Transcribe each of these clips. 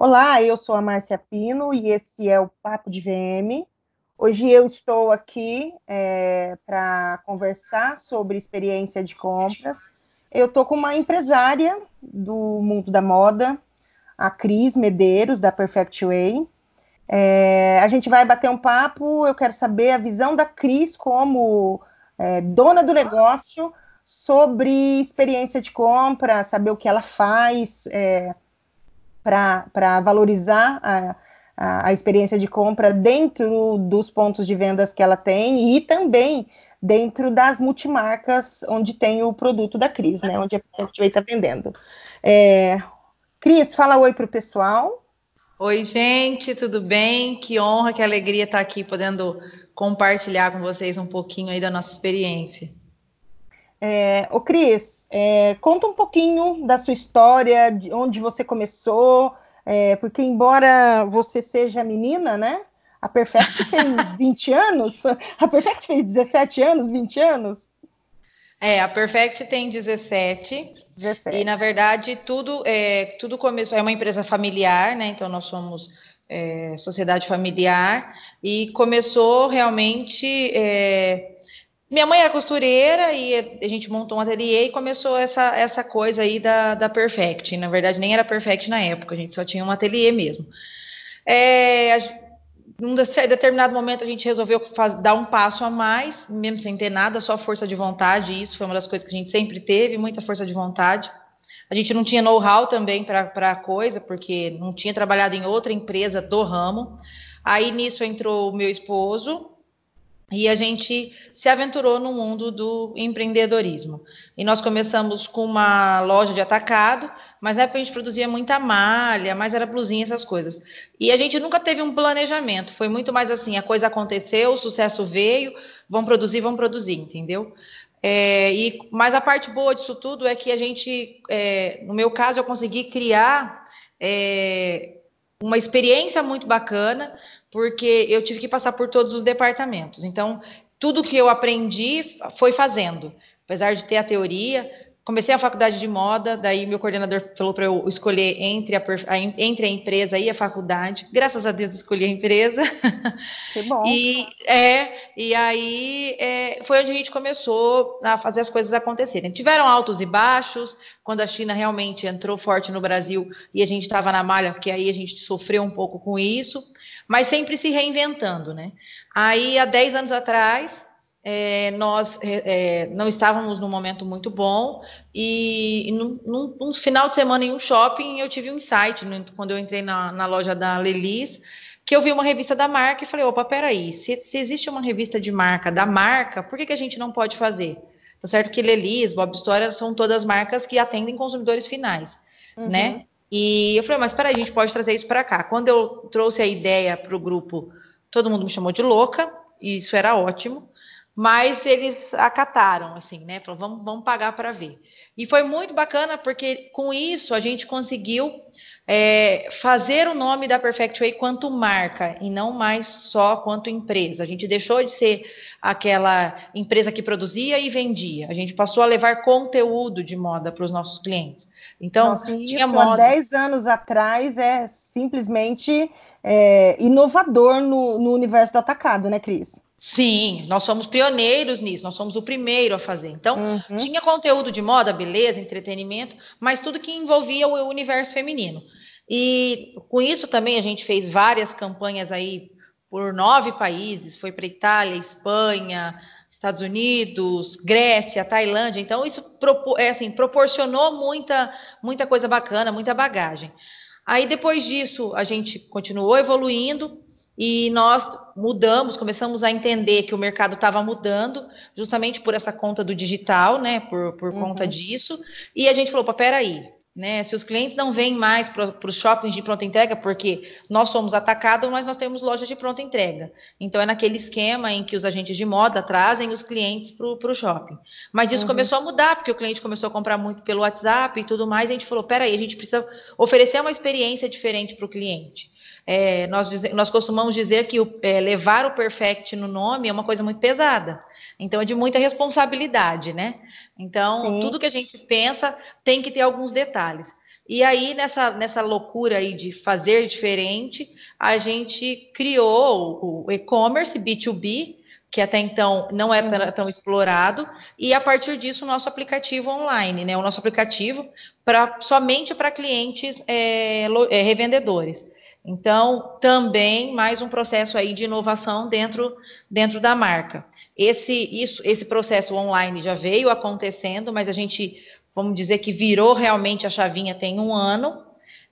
Olá, eu sou a Márcia Pino e esse é o Papo de VM. Hoje eu estou aqui é, para conversar sobre experiência de compras. Eu estou com uma empresária do mundo da moda, a Cris Medeiros, da Perfect Way. É, a gente vai bater um papo, eu quero saber a visão da Cris como é, dona do negócio sobre experiência de compra, saber o que ela faz, é, para valorizar a, a, a, experiência de compra dentro dos pontos de vendas que ela tem e também dentro das multimarcas onde tem o produto da Cris, né? Onde a gente está vendendo. É, Cris, fala oi para o pessoal. Oi, gente, tudo bem? Que honra, que alegria estar aqui podendo compartilhar com vocês um pouquinho aí da nossa experiência. É, ô Cris, é, conta um pouquinho da sua história, de onde você começou, é, porque embora você seja menina, né? A Perfect fez 20 anos, a Perfect fez 17 anos, 20 anos. É, a Perfect tem 17, 17. E na verdade tudo é, tudo começou, é uma empresa familiar, né? Então nós somos é, sociedade familiar e começou realmente é, minha mãe era costureira e a gente montou um ateliê e começou essa, essa coisa aí da, da Perfect. Na verdade, nem era Perfect na época, a gente só tinha um ateliê mesmo. É, num determinado momento, a gente resolveu faz, dar um passo a mais, mesmo sem ter nada, só força de vontade. Isso foi uma das coisas que a gente sempre teve, muita força de vontade. A gente não tinha know-how também para a coisa, porque não tinha trabalhado em outra empresa do ramo. Aí nisso entrou o meu esposo, e a gente se aventurou no mundo do empreendedorismo. E nós começamos com uma loja de atacado, mas na época a gente produzia muita malha, mas era blusinha, essas coisas. E a gente nunca teve um planejamento, foi muito mais assim: a coisa aconteceu, o sucesso veio, vão produzir, vão produzir, entendeu? É, e, mas a parte boa disso tudo é que a gente, é, no meu caso, eu consegui criar é, uma experiência muito bacana, porque eu tive que passar por todos os departamentos. Então, tudo que eu aprendi foi fazendo. Apesar de ter a teoria, comecei a faculdade de moda, daí meu coordenador falou para eu escolher entre a, a, entre a empresa e a faculdade. Graças a Deus escolhi a empresa. Que bom. e, é, e aí é, foi onde a gente começou a fazer as coisas acontecerem. Tiveram altos e baixos, quando a China realmente entrou forte no Brasil e a gente estava na malha, porque aí a gente sofreu um pouco com isso, mas sempre se reinventando, né? Aí, há 10 anos atrás, é, nós é, é, não estávamos num momento muito bom e, e num, num, num, final de semana em um shopping eu tive um insight né, quando eu entrei na, na, loja da Lelis que eu vi uma revista da marca e falei, opa, peraí, se, se existe uma revista de marca da marca, por que, que a gente não pode fazer? Tá certo que Lelis, Bob História são todas marcas que atendem consumidores finais, uhum. né? E eu falei, mas peraí, a gente pode trazer isso para cá. Quando eu trouxe a ideia para o grupo, todo mundo me chamou de louca, e isso era ótimo mas eles acataram, assim, né? Falaram, vamos, vamos pagar para ver. E foi muito bacana, porque com isso a gente conseguiu é, fazer o nome da Perfect Way quanto marca e não mais só quanto empresa. A gente deixou de ser aquela empresa que produzia e vendia. A gente passou a levar conteúdo de moda para os nossos clientes. Então, Nossa, tinha isso moda... há 10 anos atrás é simplesmente é, inovador no, no universo do atacado, né, Cris? Sim, nós somos pioneiros nisso, nós somos o primeiro a fazer. Então, uhum. tinha conteúdo de moda, beleza, entretenimento, mas tudo que envolvia o universo feminino. E com isso também a gente fez várias campanhas aí por nove países, foi para Itália, Espanha, Estados Unidos, Grécia, Tailândia. Então, isso é, assim, proporcionou muita, muita coisa bacana, muita bagagem. Aí, depois disso, a gente continuou evoluindo e nós mudamos, começamos a entender que o mercado estava mudando, justamente por essa conta do digital, né? Por, por uhum. conta disso. E a gente falou: peraí, né? Se os clientes não vêm mais para os shoppings de pronta entrega, porque nós somos atacados, mas nós temos lojas de pronta entrega. Então é naquele esquema em que os agentes de moda trazem os clientes para o shopping. Mas isso uhum. começou a mudar, porque o cliente começou a comprar muito pelo WhatsApp e tudo mais. E a gente falou: peraí, a gente precisa oferecer uma experiência diferente para o cliente. É, nós, nós costumamos dizer que o, é, levar o perfect no nome é uma coisa muito pesada. Então é de muita responsabilidade, né? Então, Sim. tudo que a gente pensa tem que ter alguns detalhes. E aí, nessa, nessa loucura aí de fazer diferente, a gente criou o e-commerce B2B, que até então não era é uhum. tão explorado, e a partir disso o nosso aplicativo online, né? O nosso aplicativo para somente para clientes é, é, revendedores. Então, também mais um processo aí de inovação dentro, dentro da marca. Esse, isso, esse processo online já veio acontecendo, mas a gente, vamos dizer que virou realmente a chavinha tem um ano.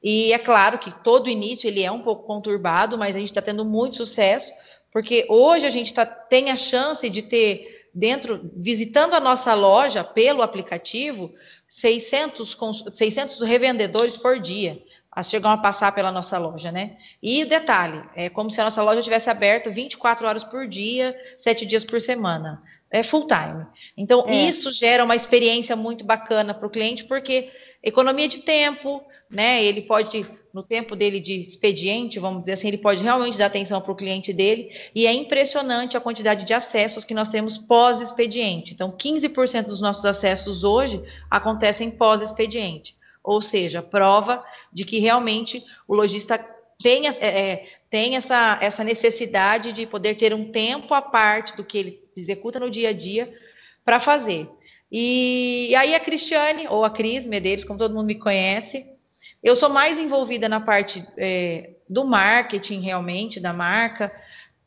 E é claro que todo início ele é um pouco conturbado, mas a gente está tendo muito sucesso, porque hoje a gente tá, tem a chance de ter dentro, visitando a nossa loja pelo aplicativo, 600, 600 revendedores por dia chegam a passar pela nossa loja, né? E detalhe, é como se a nossa loja tivesse aberto 24 horas por dia, sete dias por semana. É full time. Então, é. isso gera uma experiência muito bacana para o cliente, porque economia de tempo, né? Ele pode, no tempo dele de expediente, vamos dizer assim, ele pode realmente dar atenção para o cliente dele, e é impressionante a quantidade de acessos que nós temos pós-expediente. Então, 15% dos nossos acessos hoje acontecem pós-expediente ou seja, prova de que realmente o lojista tem, é, é, tem essa, essa necessidade de poder ter um tempo à parte do que ele executa no dia a dia para fazer. E, e, aí a Cristiane, ou a Cris Medeiros, como todo mundo me conhece, eu sou mais envolvida na parte é, do marketing realmente, da marca,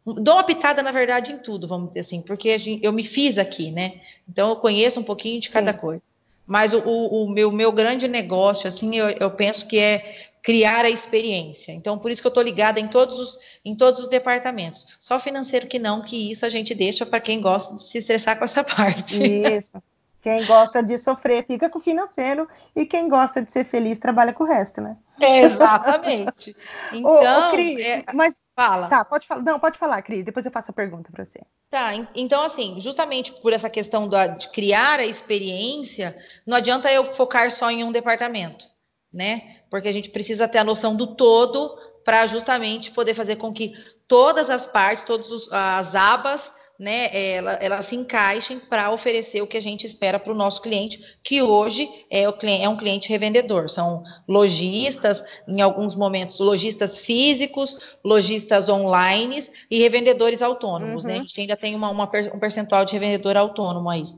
dou uma pitada, na verdade, em tudo, vamos dizer assim, porque gente, eu me fiz aqui, né? Então eu conheço um pouquinho de cada Sim. coisa. Mas o, o, meu, meu grande negócio, assim, eu, eu penso que é criar a experiência. Então, por isso que eu estou ligada em todos, os, em todos os departamentos. Só financeiro que não, que isso a gente deixa para quem gosta de se estressar com essa parte. Isso. Quem gosta de sofrer fica com o financeiro e quem gosta de ser feliz trabalha com o resto, né? É, exatamente. Então, ô, ô, Cris, é, mas fala. Tá, pode falar. Não, pode falar, Cris. Depois eu faço a pergunta para você. Tá, então assim, justamente por essa questão da, de criar a experiência, não adianta eu focar só em um departamento, né? Porque a gente precisa ter a noção do todo para justamente poder fazer com que todas as partes, todas as abas né, ela, elas se encaixem para oferecer o que a gente espera para o nosso cliente, que hoje é, o é um cliente revendedor. São lojistas, em alguns momentos, lojistas físicos, lojistas online e revendedores autônomos. Né? Uhum. Né? A gente ainda tem uma, uma, um percentual de revendedor autônomo aí.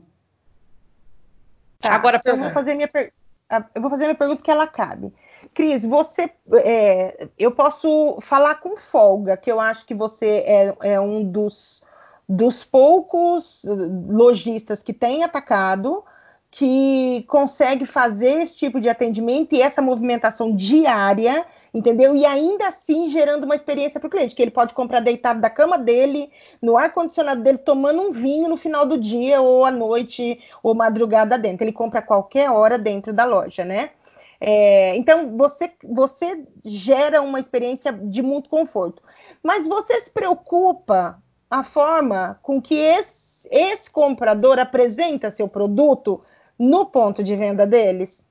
Tá, Agora, eu vou fazer minha per... eu vou fazer minha pergunta que ela cabe. Cris, você, é, eu posso falar com folga, que eu acho que você é, é um dos dos poucos lojistas que têm atacado que consegue fazer esse tipo de atendimento e essa movimentação diária, entendeu? E ainda assim gerando uma experiência para o cliente, que ele pode comprar deitado da cama dele, no ar-condicionado dele, tomando um vinho no final do dia, ou à noite, ou madrugada dentro. Ele compra a qualquer hora dentro da loja, né? É, então, você, você gera uma experiência de muito conforto. Mas você se preocupa a forma com que esse, esse comprador apresenta seu produto no ponto de venda deles?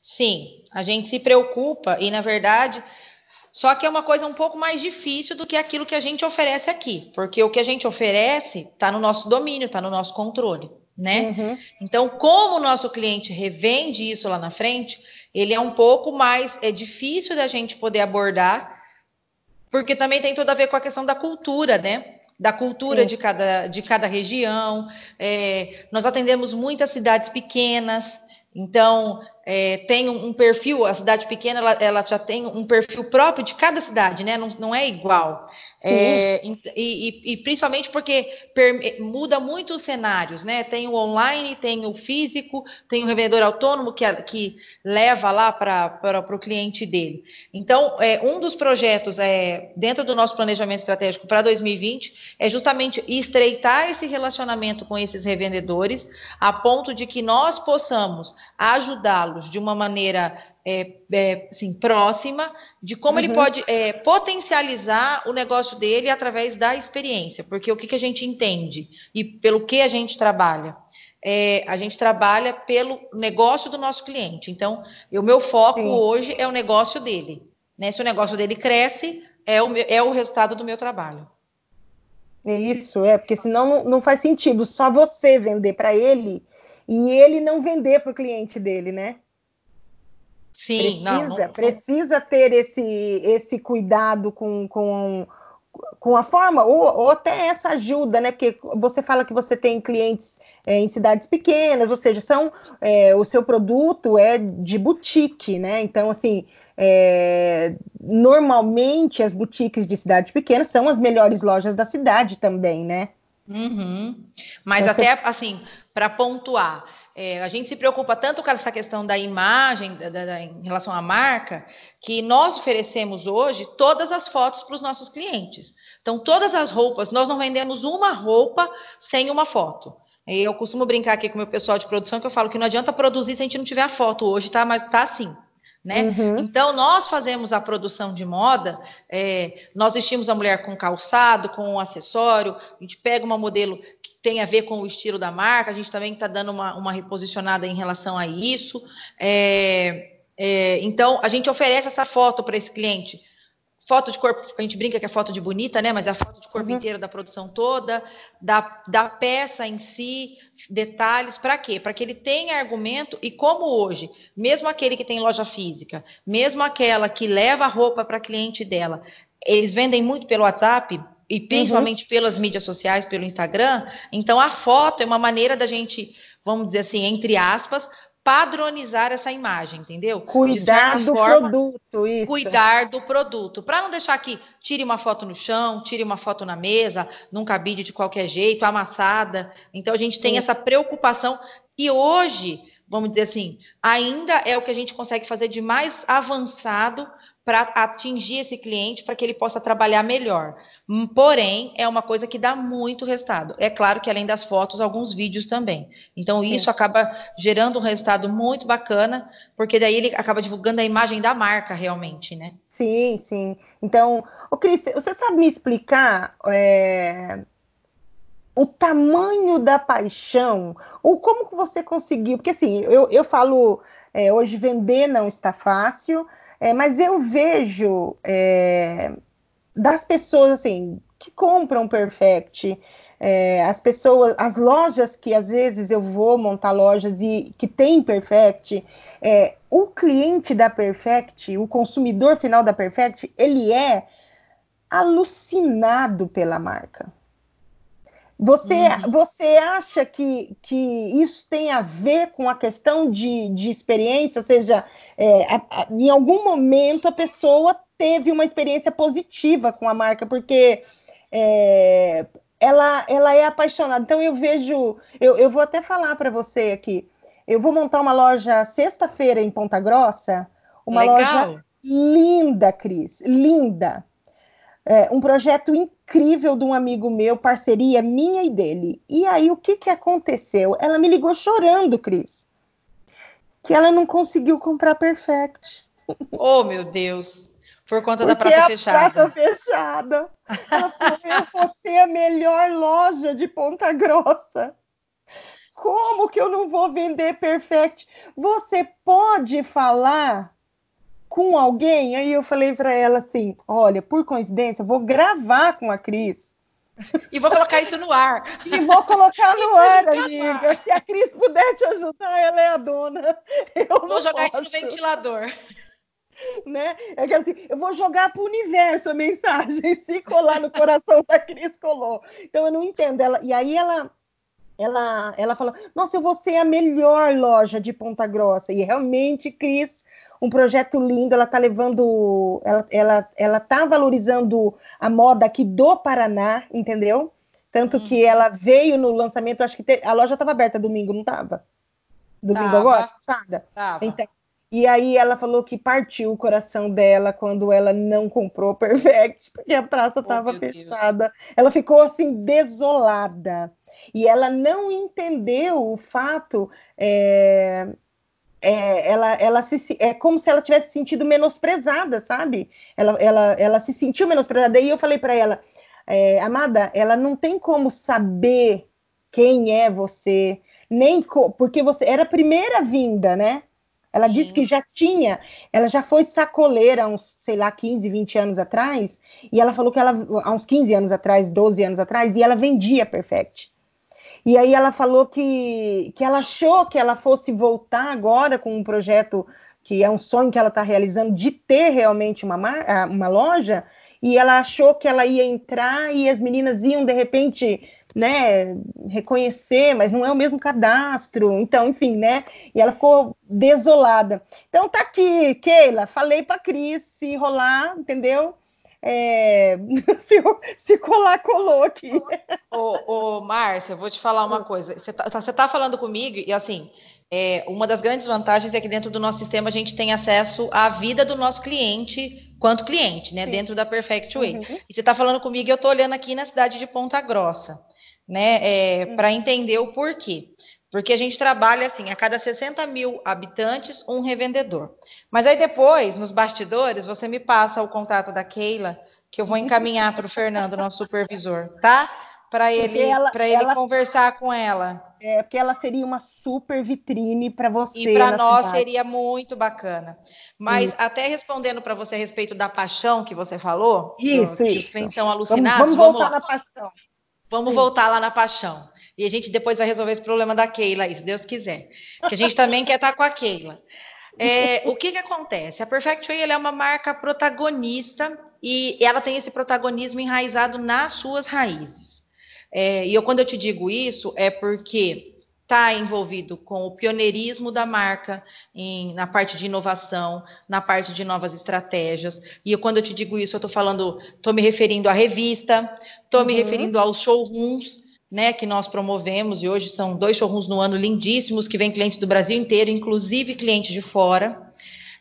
Sim, a gente se preocupa e, na verdade, só que é uma coisa um pouco mais difícil do que aquilo que a gente oferece aqui, porque o que a gente oferece está no nosso domínio, está no nosso controle, né? Uhum. Então, como o nosso cliente revende isso lá na frente, ele é um pouco mais é difícil da gente poder abordar porque também tem tudo a ver com a questão da cultura, né? Da cultura de cada, de cada região. É, nós atendemos muitas cidades pequenas, então é, tem um, um, perfil, a cidade pequena ela, ela, já tem um perfil próprio de cada cidade, né? Não, não é igual. É, e, e, e, principalmente porque per, muda muito os cenários, né? Tem o online, tem o físico, tem o revendedor autônomo que, que leva lá para o cliente dele. Então, é, um dos projetos é, dentro do nosso planejamento estratégico para 2020 é justamente estreitar esse relacionamento com esses revendedores, a ponto de que nós possamos ajudá-los de uma maneira é, é, assim, próxima de como uhum. ele pode é, potencializar o negócio dele através da experiência, porque o que, que a gente entende e pelo que a gente trabalha? É, a gente trabalha pelo negócio do nosso cliente. Então, o meu foco Sim. hoje é o negócio dele. Né? Se o negócio dele cresce, é o, meu, é o resultado do meu trabalho. Isso, é, porque senão não, não faz sentido só você vender para ele e ele não vender para o cliente dele, né? Sim, precisa, não, não, precisa ter esse, esse cuidado com, com, com a forma, ou, ou até essa ajuda, né? Porque você fala que você tem clientes é, em cidades pequenas, ou seja, são é, o seu produto é de boutique, né? Então, assim, é, normalmente as boutiques de cidades pequenas são as melhores lojas da cidade também, né? Uhum. Mas até assim, para pontuar, é, a gente se preocupa tanto com essa questão da imagem da, da, em relação à marca, que nós oferecemos hoje todas as fotos para os nossos clientes. Então, todas as roupas, nós não vendemos uma roupa sem uma foto. Eu costumo brincar aqui com o meu pessoal de produção que eu falo que não adianta produzir se a gente não tiver a foto hoje, tá? Mas tá assim. Né? Uhum. Então, nós fazemos a produção de moda, é, nós vestimos a mulher com calçado, com um acessório, a gente pega uma modelo que tem a ver com o estilo da marca, a gente também está dando uma, uma, reposicionada em relação a isso. É, é, então, a gente oferece essa foto para esse cliente foto de corpo, a gente brinca que é foto de bonita, né? Mas é a foto de corpo uhum. inteiro da produção toda, da, da peça em si, detalhes, para quê? Para que ele tenha argumento, e como hoje, mesmo aquele que tem loja física, mesmo aquela que leva a roupa para cliente dela, eles vendem muito pelo WhatsApp, e principalmente uhum. pelas mídias sociais, pelo Instagram. Então, a foto é uma maneira da gente, vamos dizer assim, entre aspas, padronizar essa imagem, entendeu? Cuidar do forma, produto, isso. Cuidar do produto, para não deixar que tire uma foto no chão, tire uma foto na mesa, num cabide de qualquer jeito, amassada. Então a gente tem Sim. essa preocupação e hoje, vamos dizer assim, ainda é o que a gente consegue fazer de mais avançado para atingir esse cliente, para que ele possa trabalhar melhor. Hum, porém, é uma coisa que dá muito resultado. É claro que além das fotos, alguns vídeos também. Então, isso Sim. acaba gerando um resultado muito bacana, porque daí ele acaba divulgando a imagem da marca realmente, né? Sim, sim. Então, o Cris, você sabe me explicar é, o tamanho da paixão? Ou como que você conseguiu? Porque assim, eu, eu falo, é, hoje vender não está fácil, é, mas eu vejo é, das pessoas assim que compram Perfect, é, as pessoas, as lojas que às vezes eu vou montar lojas e que tem Perfect, é, o cliente da Perfect, o consumidor final da Perfect, ele é alucinado pela marca. Você, uhum. você acha que, que isso tem a ver com a questão de, de experiência? Ou seja, é, a, a, em algum momento a pessoa teve uma experiência positiva com a marca, porque é, ela, ela é apaixonada. Então eu vejo, eu, eu vou até falar para você aqui. Eu vou montar uma loja sexta-feira em Ponta Grossa, uma Legal. loja linda, Cris, linda. É, um projeto incrível de um amigo meu, parceria minha e dele. E aí, o que, que aconteceu? Ela me ligou chorando, Cris, que ela não conseguiu comprar Perfect. Oh, meu Deus! Por conta Porque da praça a fechada. Praça fechada. Ela falou: eu vou ser a melhor loja de Ponta Grossa. Como que eu não vou vender Perfect? Você pode falar com alguém? Aí eu falei para ela assim: olha, por coincidência, vou gravar com a Cris. E vou colocar isso no ar. E vou colocar no ar, amiga. Se a Cris puder te ajudar, ela é a dona. Eu vou jogar posso. isso no ventilador. Né? É que assim, eu vou jogar para o universo a mensagem. Se colar no coração da Cris, colou. Então eu não entendo. Ela, e aí ela ela, ela fala: Nossa, eu vou ser a melhor loja de Ponta Grossa. E realmente, Cris, um projeto lindo. Ela está levando, ela, ela, ela tá valorizando a moda aqui do Paraná, entendeu? Tanto uhum. que ela veio no lançamento, acho que te, a loja estava aberta domingo, não estava? Domingo tava. agora? Tava. Então, e aí ela falou que partiu o coração dela quando ela não comprou Perfect, porque a praça estava oh, fechada. Deus. Ela ficou assim desolada. E ela não entendeu o fato é, é, ela, ela se, é como se ela tivesse sentido menosprezada, sabe? Ela, ela, ela se sentiu menosprezada. E eu falei para ela, é, amada, ela não tem como saber quem é você, nem co porque você era a primeira vinda, né? Ela Sim. disse que já tinha, ela já foi sacoleira há uns, sei lá, 15, 20 anos atrás, e ela falou que ela, há uns 15 anos atrás, 12 anos atrás, e ela vendia Perfect. E aí ela falou que, que ela achou que ela fosse voltar agora com um projeto que é um sonho que ela está realizando de ter realmente uma, uma loja, e ela achou que ela ia entrar e as meninas iam de repente né, reconhecer, mas não é o mesmo cadastro, então, enfim, né, e ela ficou desolada. Então tá aqui, Keila, falei para Cris se rolar, entendeu? É, se, se, colar, colou aqui. Ô, ô Márcia, vou te falar uma coisa. Você tá, você tá falando comigo e assim, é, uma das grandes vantagens é que dentro do nosso sistema a gente tem acesso à vida do nosso cliente quanto cliente, né? Sim. Dentro da Perfect Way. Uhum. E você está falando comigo e eu estou olhando aqui na cidade de Ponta Grossa, né? É, uhum. Para entender o porquê. Porque a gente trabalha assim, a cada 60 mil habitantes, um revendedor. Mas aí depois, nos bastidores, você me passa o contato da Keila, que eu vou encaminhar para o Fernando, nosso supervisor, tá? Para ele, ele ela, conversar com ela. É, porque ela seria uma super vitrine para você. E para nós cidade. seria muito bacana. Mas isso. até respondendo para você a respeito da paixão que você falou, isso, que isso. os clientes são alucinados. Vamos, vamos voltar vamos na paixão. Vamos Sim. voltar lá na paixão. E a gente depois vai resolver esse problema da Keila, se Deus quiser. Que a gente também quer estar com a Keila. É, o que, que acontece? A Perfect Way é uma marca protagonista e ela tem esse protagonismo enraizado nas suas raízes. É, e eu, quando eu te digo isso, é porque está envolvido com o pioneirismo da marca em, na parte de inovação, na parte de novas estratégias. E eu, quando eu te digo isso, eu estou falando, estou me referindo à revista, estou uhum. me referindo aos showrooms, né, que nós promovemos, e hoje são dois showrooms no ano lindíssimos, que vem clientes do Brasil inteiro, inclusive clientes de fora.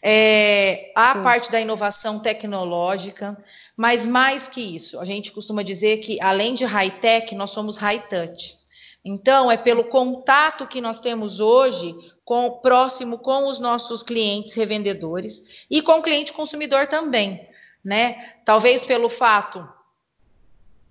É, a Sim. parte da inovação tecnológica, mas mais que isso, a gente costuma dizer que além de high-tech, nós somos high-touch. Então, é pelo contato que nós temos hoje com próximo com os nossos clientes revendedores e com o cliente consumidor também, né? Talvez pelo fato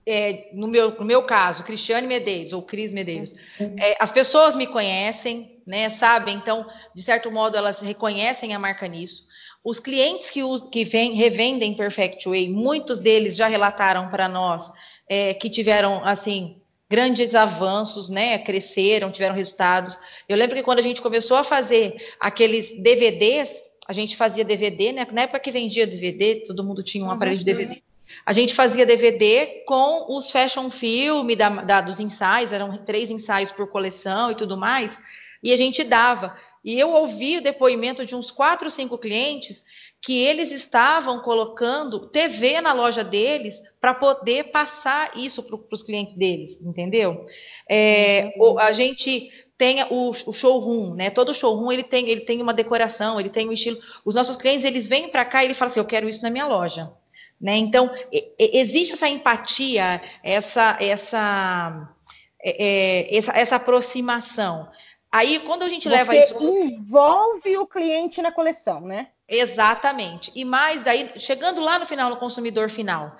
é, no, meu, no meu caso, Cristiane Medeiros ou Cris Medeiros, uhum. é, as pessoas me conhecem, né, sabem, então, de certo modo, elas reconhecem a marca nisso. Os clientes que, us, que vem, revendem Perfect Way, muitos deles já relataram para nós é, que tiveram, assim, grandes avanços, né? Cresceram, tiveram resultados. Eu lembro que quando a gente começou a fazer aqueles DVDs, a gente fazia DVD, né? Na época que vendia DVD, todo mundo tinha um aparelho de DVD. A gente fazia DVD com os fashion film da, da, dos ensaios, eram três ensaios por coleção e tudo mais, e a gente dava. E eu ouvi o depoimento de uns quatro, cinco clientes que eles estavam colocando TV na loja deles para poder passar isso para os clientes deles, entendeu? É, uhum. A gente tem o, o, showroom, né? Todo showroom ele tem, ele tem uma decoração, ele tem um estilo. Os nossos clientes eles vêm para cá e eles falam assim: eu quero isso na minha loja. Né? Então, existe essa empatia, essa, essa, é, é, essa, essa aproximação. Aí, quando a gente Você leva isso. envolve o cliente na coleção, né? Exatamente. E mais daí, chegando lá no final, no consumidor final,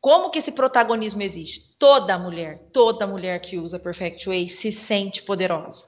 como que esse protagonismo existe? Toda mulher, toda mulher que usa Perfect Way se sente poderosa.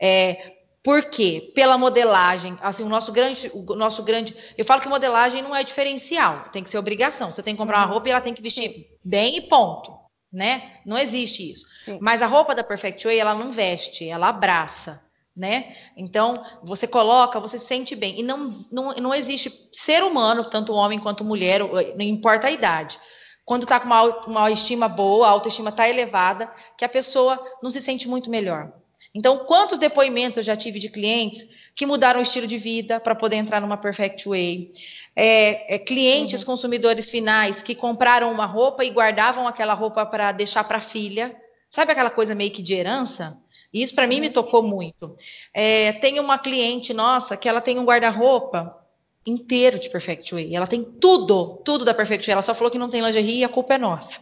É, por quê? Pela modelagem. Assim, o nosso grande, o nosso grande. Eu falo que modelagem não é diferencial, tem que ser obrigação. Você tem que comprar uma roupa e ela tem que vestir Sim. bem e ponto. Né? Não existe isso. Sim. Mas a roupa da Perfect Way, ela não veste, ela abraça. Né? Então, você coloca, você se sente bem. E não, não, não existe ser humano, tanto homem quanto mulher, não importa a idade. Quando está com uma, uma autoestima boa, a autoestima está elevada, que a pessoa não se sente muito melhor. Então, quantos depoimentos eu já tive de clientes que mudaram o estilo de vida para poder entrar numa Perfect Way? É, é, clientes, uhum. consumidores finais que compraram uma roupa e guardavam aquela roupa para deixar para a filha. Sabe aquela coisa meio que de herança? Isso para mim me uhum. tocou muito. É, tem uma cliente nossa que ela tem um guarda-roupa inteiro de Perfect Way. Ela tem tudo, tudo da Perfect Way. Ela só falou que não tem lingerie e a culpa é nossa.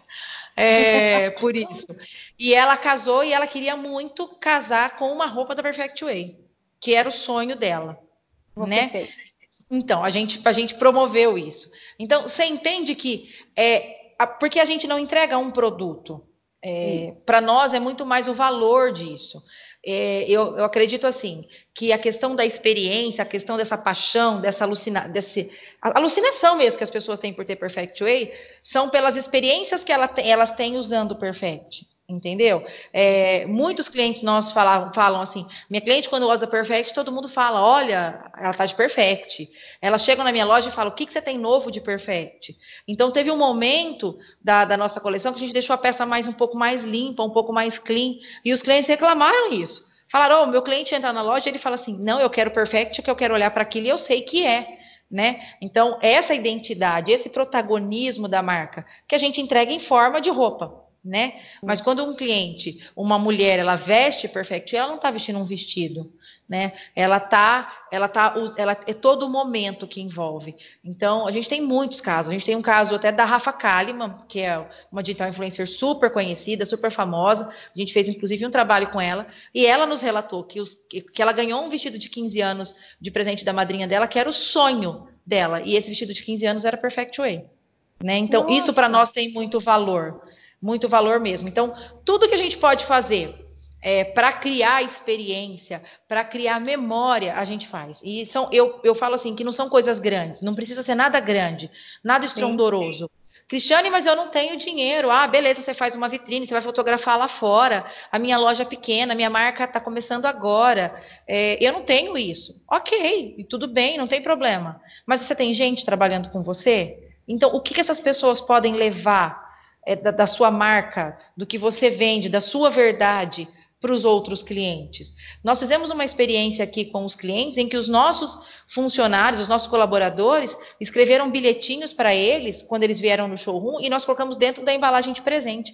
É, por isso. E ela casou e ela queria muito casar com uma roupa da Perfect Way, que era o sonho dela. Você né? Fez. Então, a gente, a gente promoveu isso. Então, você entende que é porque a gente não entrega um produto. É, Para nós é muito mais o valor disso. É, eu, eu, acredito assim que a questão da experiência, a questão dessa paixão, dessa alucina, desse, alucinação mesmo que as pessoas têm por ter Perfect Way, são pelas experiências que ela, elas têm usando o Perfect. Entendeu? É, muitos clientes nossos falam, falam assim: minha cliente, quando usa Perfect, todo mundo fala: olha, ela está de Perfect. Elas chegam na minha loja e falam: o que, que você tem novo de Perfect? Então, teve um momento da, da nossa coleção que a gente deixou a peça mais um pouco mais limpa, um pouco mais clean, e os clientes reclamaram isso. Falaram: oh, meu cliente entra na loja e ele fala assim: não, eu quero Perfect, que eu quero olhar para aquilo e eu sei que é. Né? Então, essa identidade, esse protagonismo da marca, que a gente entrega em forma de roupa né? Mas quando um cliente, uma mulher, ela veste perfect, ela não está vestindo um vestido, né? Ela tá, ela tá, ela é todo o momento que envolve. Então, a gente tem muitos casos. A gente tem um caso até da Rafa Kalimann, que é uma digital influencer super conhecida, super famosa. A gente fez inclusive um trabalho com ela e ela nos relatou que, os, que ela ganhou um vestido de 15 anos de presente da madrinha dela, que era o sonho dela. E esse vestido de 15 anos era Perfect Way. Né? Então, Nossa. isso para nós tem muito valor muito valor mesmo. Então, tudo que a gente pode fazer é, para criar experiência, para criar memória, a gente faz. E são, eu, eu falo assim que não são coisas grandes, não precisa ser nada grande, nada estrondoroso. Sim. Cristiane, mas eu não tenho dinheiro. Ah, beleza, você faz uma vitrine, você vai fotografar lá fora. A minha loja é pequena, a minha marca está começando agora. É, eu não tenho isso. Ok, tudo bem, não tem problema. Mas você tem gente trabalhando com você? Então, o que, que essas pessoas podem levar é, da, da sua marca, do que você vende, da sua verdade para os outros clientes. Nós fizemos uma experiência aqui com os clientes em que os nossos funcionários, os nossos colaboradores, escreveram bilhetinhos para eles quando eles vieram no showroom e nós colocamos dentro da embalagem de presente.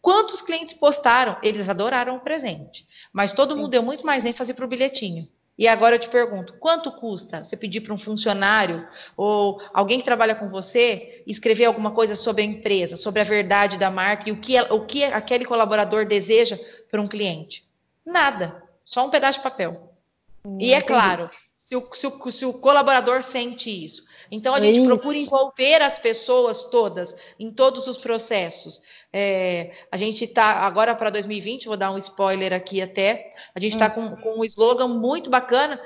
Quantos clientes postaram? Eles adoraram o presente, mas todo mundo deu muito mais ênfase para o bilhetinho. E agora eu te pergunto, quanto custa você pedir para um funcionário ou alguém que trabalha com você escrever alguma coisa sobre a empresa, sobre a verdade da marca e o que, o que aquele colaborador deseja para um cliente? Nada, só um pedaço de papel. Hum, e é claro, se o, se, o, se o colaborador sente isso. Então, a gente isso. procura envolver as pessoas todas em todos os processos. É, a gente está, agora para 2020, vou dar um spoiler aqui até, a gente está hum. com, com um slogan muito bacana,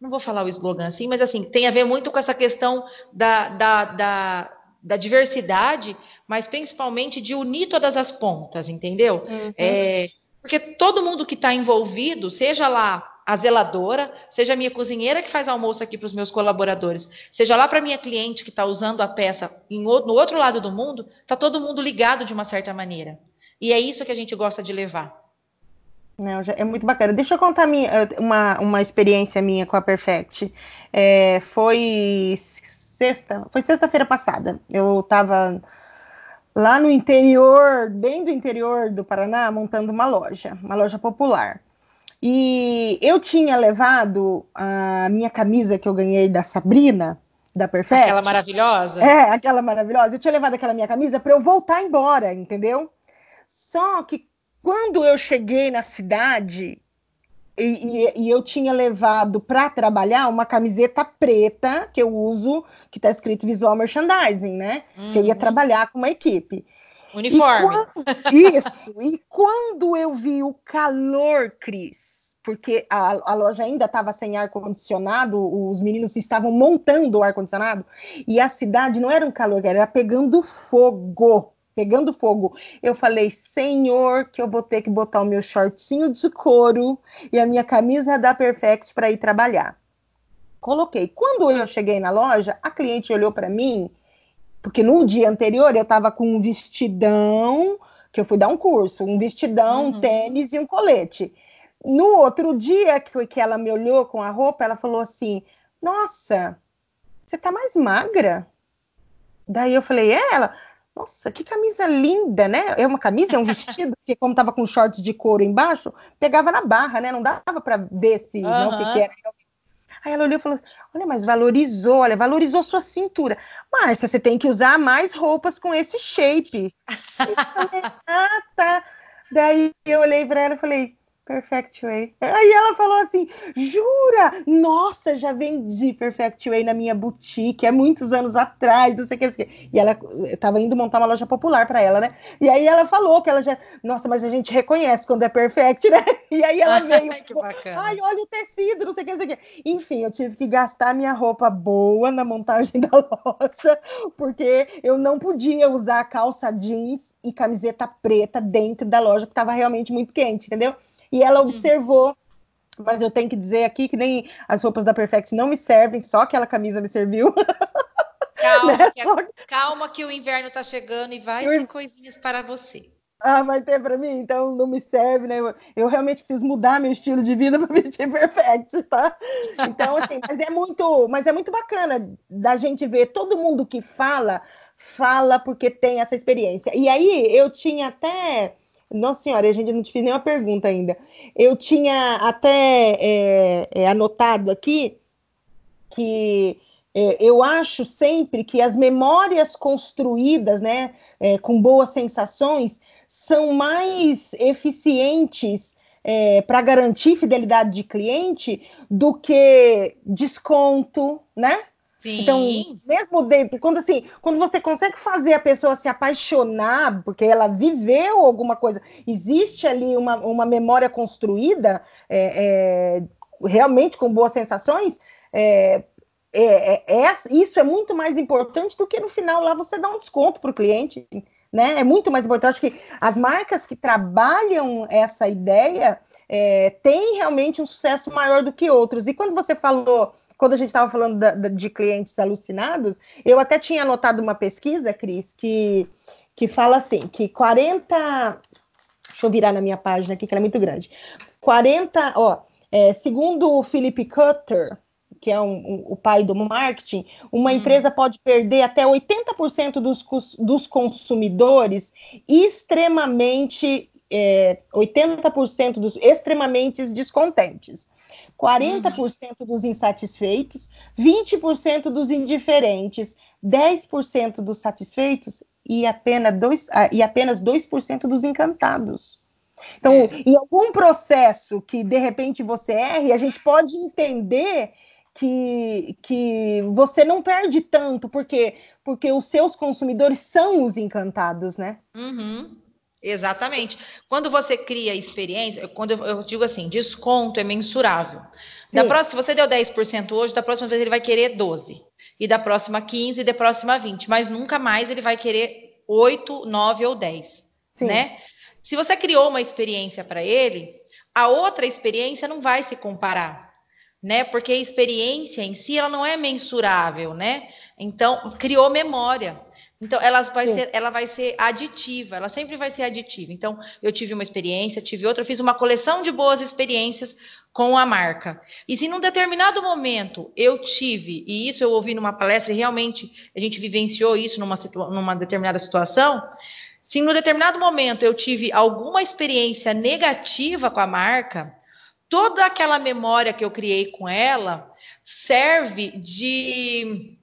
não vou falar o slogan assim, mas assim, tem a ver muito com essa questão da, da, da, da diversidade, mas principalmente de unir todas as pontas, entendeu? Uhum. É, porque todo mundo que está envolvido, seja lá a zeladora, seja a minha cozinheira que faz almoço aqui para os meus colaboradores, seja lá para minha cliente que está usando a peça em, no outro lado do mundo, está todo mundo ligado de uma certa maneira. E é isso que a gente gosta de levar. Não, é muito bacana. Deixa eu contar minha, uma, uma experiência minha com a Perfect. É, foi sexta, foi sexta-feira passada. Eu estava lá no interior, bem do interior do Paraná, montando uma loja, uma loja popular. E eu tinha levado a minha camisa que eu ganhei da Sabrina, da Perfect. Aquela maravilhosa? É, aquela maravilhosa. Eu tinha levado aquela minha camisa para eu voltar embora, entendeu? Só que quando eu cheguei na cidade e, e, e eu tinha levado para trabalhar uma camiseta preta que eu uso, que está escrito Visual Merchandising, né? Uhum. Que eu ia uhum. trabalhar com uma equipe. Uniforme. E quando, isso. E quando eu vi o calor, Cris, porque a, a loja ainda estava sem ar-condicionado, os meninos estavam montando o ar-condicionado, e a cidade não era um calor, era pegando fogo, pegando fogo. Eu falei, senhor, que eu vou ter que botar o meu shortinho de couro e a minha camisa da Perfect para ir trabalhar. Coloquei. Quando eu cheguei na loja, a cliente olhou para mim, porque no dia anterior eu estava com um vestidão, que eu fui dar um curso, um vestidão, uhum. um tênis e um colete. No outro dia que, que ela me olhou com a roupa, ela falou assim: Nossa, você tá mais magra. Daí eu falei: É, ela. Nossa, que camisa linda, né? É uma camisa, é um vestido, porque como tava com shorts de couro embaixo, pegava na barra, né? Não dava para ver se uhum. não, o que, que era. Aí ela olhou e falou: Olha, mas valorizou, olha, valorizou sua cintura. Mas você tem que usar mais roupas com esse shape. eu falei, ah, tá. Daí eu olhei para ela e falei: Perfect Way. Aí ela falou assim: jura? Nossa, já vendi Perfect Way na minha boutique há muitos anos atrás, não sei o que. Não sei o que. E ela estava indo montar uma loja popular para ela, né? E aí ela falou que ela já. Nossa, mas a gente reconhece quando é perfect, né? E aí ela veio. que bacana. Ai, olha o tecido, não sei o que, não sei o que. Enfim, eu tive que gastar minha roupa boa na montagem da loja, porque eu não podia usar calça jeans e camiseta preta dentro da loja, porque estava realmente muito quente, entendeu? E ela uhum. observou mas eu tenho que dizer aqui que nem as roupas da Perfect não me servem, só aquela camisa me serviu. Calma, né? que, a, calma que o inverno está chegando e vai eu... ter coisinhas para você. Ah, vai ter para mim, então não me serve, né? Eu, eu, realmente preciso mudar meu estilo de vida para vestir perfect, tá? Então, assim, mas é muito, mas é muito bacana da gente ver todo mundo que fala, fala porque tem essa experiência. E aí eu tinha até nossa senhora, a gente não te fez nenhuma pergunta ainda. Eu tinha até é, é, anotado aqui que é, eu acho sempre que as memórias construídas, né, é, com boas sensações, são mais eficientes é, para garantir fidelidade de cliente do que desconto, né? Então, Sim. Então, mesmo dentro, quando assim, quando você consegue fazer a pessoa se apaixonar, porque ela viveu alguma coisa, existe ali uma, uma memória construída, é, é, realmente com boas sensações, é, é, é, é isso é muito mais importante do que no final lá você dar um desconto para o cliente. Né? É muito mais importante que as marcas que trabalham essa ideia têm realmente um sucesso maior do que outros. E quando você falou quando a gente estava falando da, da, de clientes alucinados, eu até tinha anotado uma pesquisa, Cris, que, que fala assim, que 40. Deixa eu virar na minha página aqui, que ela é muito grande. 40, ó, é, segundo o Philip Cutter, que é um, um, o pai do marketing, uma hum. empresa pode perder até 80% dos, dos consumidores extremamente, é, 80% dos extremamente descontentes. 40% uhum. dos insatisfeitos, 20% dos indiferentes, 10% dos satisfeitos e apenas, dois, ah, e apenas 2% dos encantados. Então, é. em algum processo que de repente você erre, a gente pode entender que, que você não perde tanto, porque, porque os seus consumidores são os encantados, né? Uhum. Exatamente. Quando você cria experiência, quando eu, digo assim, desconto é mensurável. Da próxima, se você deu 10% hoje, da próxima vez ele vai querer 12. E da próxima 15 e da próxima 20. Mas nunca mais ele vai querer 8, 9 ou 10. Sim. Né? Se você criou uma experiência para ele, a outra experiência não vai se comparar. Né? Porque a experiência em si ela não é mensurável, né? Então, criou memória. Então, ela vai, ser, ela vai ser aditiva, ela sempre vai ser aditiva. Então, eu tive uma experiência, tive outra, eu fiz uma coleção de boas experiências com a marca. E se num determinado momento eu tive, e isso eu ouvi numa palestra, e realmente a gente vivenciou isso numa, numa determinada situação, se em um determinado momento eu tive alguma experiência negativa com a marca, toda aquela memória que eu criei com ela serve de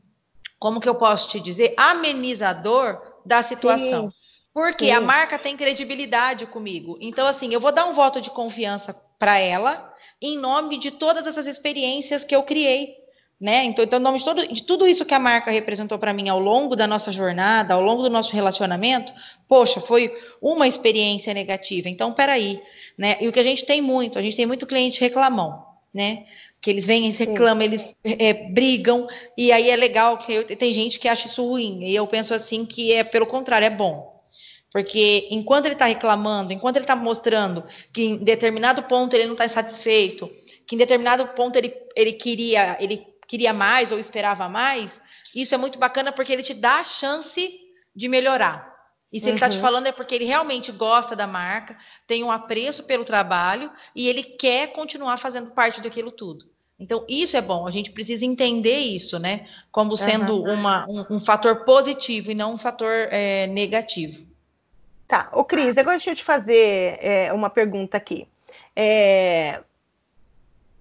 como que eu posso te dizer, amenizador da situação. Sim, Porque sim. a marca tem credibilidade comigo. Então, assim, eu vou dar um voto de confiança para ela em nome de todas essas experiências que eu criei. Né? Então, então, em nome de, todo, de tudo isso que a marca representou para mim ao longo da nossa jornada, ao longo do nosso relacionamento, poxa, foi uma experiência negativa. Então, peraí, né? E o que a gente tem muito, a gente tem muito cliente reclamão, né? Que eles vêm, reclamam, eles é, brigam, e aí é legal que eu, tem gente que acha isso ruim, e eu penso assim que é pelo contrário, é bom. Porque enquanto ele está reclamando, enquanto ele está mostrando que em determinado ponto ele não está satisfeito, que em determinado ponto ele, ele queria ele queria mais ou esperava mais, isso é muito bacana porque ele te dá a chance de melhorar. E se uhum. ele está te falando é porque ele realmente gosta da marca, tem um apreço pelo trabalho e ele quer continuar fazendo parte daquilo tudo. Então, isso é bom, a gente precisa entender isso, né? Como sendo uhum. uma, um, um, fator positivo e não um fator é, negativo. Tá, ô Cris, agora deixa eu te fazer é, uma pergunta aqui. É,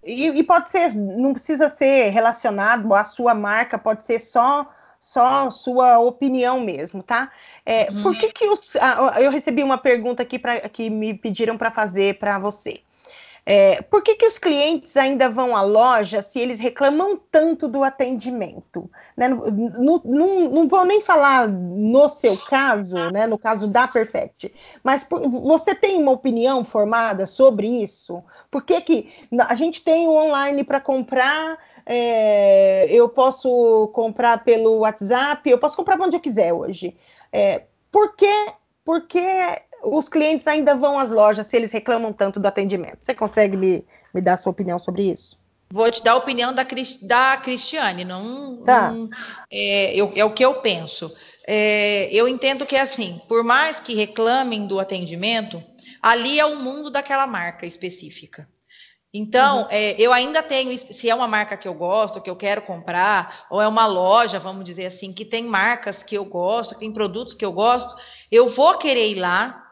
e, e, pode ser, não precisa ser relacionado à sua marca, pode ser só só sua opinião mesmo, tá? É, uhum. Por que que os, ah, eu recebi uma pergunta aqui para que me pediram para fazer para você? É, por que, que os clientes ainda vão à loja se eles reclamam tanto do atendimento? Né? Não, não, não vou nem falar no seu caso, né? no caso da Perfect, mas por, você tem uma opinião formada sobre isso? Por que, que a gente tem o online para comprar? É, eu posso comprar pelo WhatsApp, eu posso comprar onde eu quiser hoje. É, por que, por que os clientes ainda vão às lojas se eles reclamam tanto do atendimento. Você consegue me, me dar a sua opinião sobre isso? Vou te dar a opinião da, da Cristiane, não, tá. não é, eu, é, o que eu penso. É, eu entendo que é assim, por mais que reclamem do atendimento, ali é o mundo daquela marca específica. Então, uhum. é, eu ainda tenho, se é uma marca que eu gosto, que eu quero comprar, ou é uma loja, vamos dizer assim, que tem marcas que eu gosto, que tem produtos que eu gosto, eu vou querer ir lá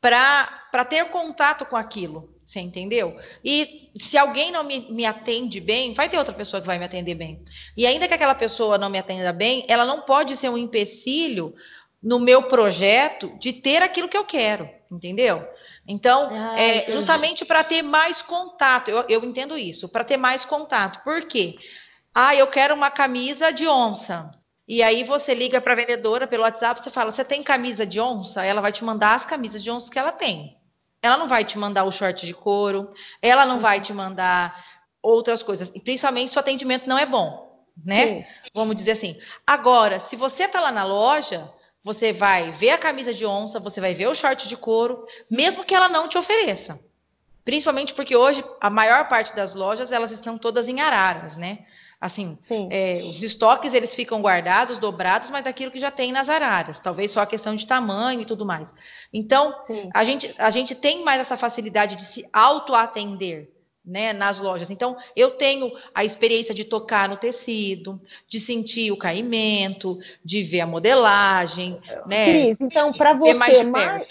para ter contato com aquilo, você entendeu? E se alguém não me, me atende bem, vai ter outra pessoa que vai me atender bem. E ainda que aquela pessoa não me atenda bem, ela não pode ser um empecilho no meu projeto de ter aquilo que eu quero, entendeu? Então, ah, é justamente para ter mais contato, eu, eu entendo isso, para ter mais contato. Por quê? Ah, eu quero uma camisa de onça. E aí você liga para a vendedora pelo WhatsApp, você fala: "Você tem camisa de onça?" Ela vai te mandar as camisas de onça que ela tem. Ela não vai te mandar o short de couro, ela não vai te mandar outras coisas, e principalmente se o atendimento não é bom, né? Sim. Vamos dizer assim. Agora, se você está lá na loja, você vai ver a camisa de onça, você vai ver o short de couro, mesmo que ela não te ofereça. Principalmente porque hoje a maior parte das lojas elas estão todas em araras, né? Assim, é, os estoques eles ficam guardados, dobrados, mas daquilo que já tem nas araras. Talvez só a questão de tamanho e tudo mais. Então, a gente, a gente tem mais essa facilidade de se auto-atender. Né, nas lojas. Então, eu tenho a experiência de tocar no tecido, de sentir o caimento, de ver a modelagem, né? Cris, então para você mais, mais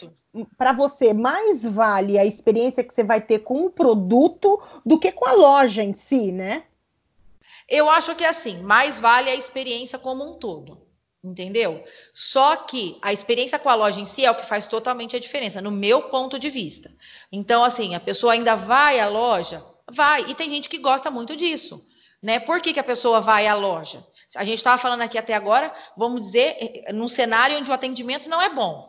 para você mais vale a experiência que você vai ter com o produto do que com a loja em si, né? Eu acho que assim, mais vale a experiência como um todo. Entendeu? Só que a experiência com a loja em si é o que faz totalmente a diferença, no meu ponto de vista. Então, assim, a pessoa ainda vai à loja? Vai. E tem gente que gosta muito disso. Né? Por que, que a pessoa vai à loja? A gente estava falando aqui até agora, vamos dizer, eh, num cenário onde o atendimento não é bom.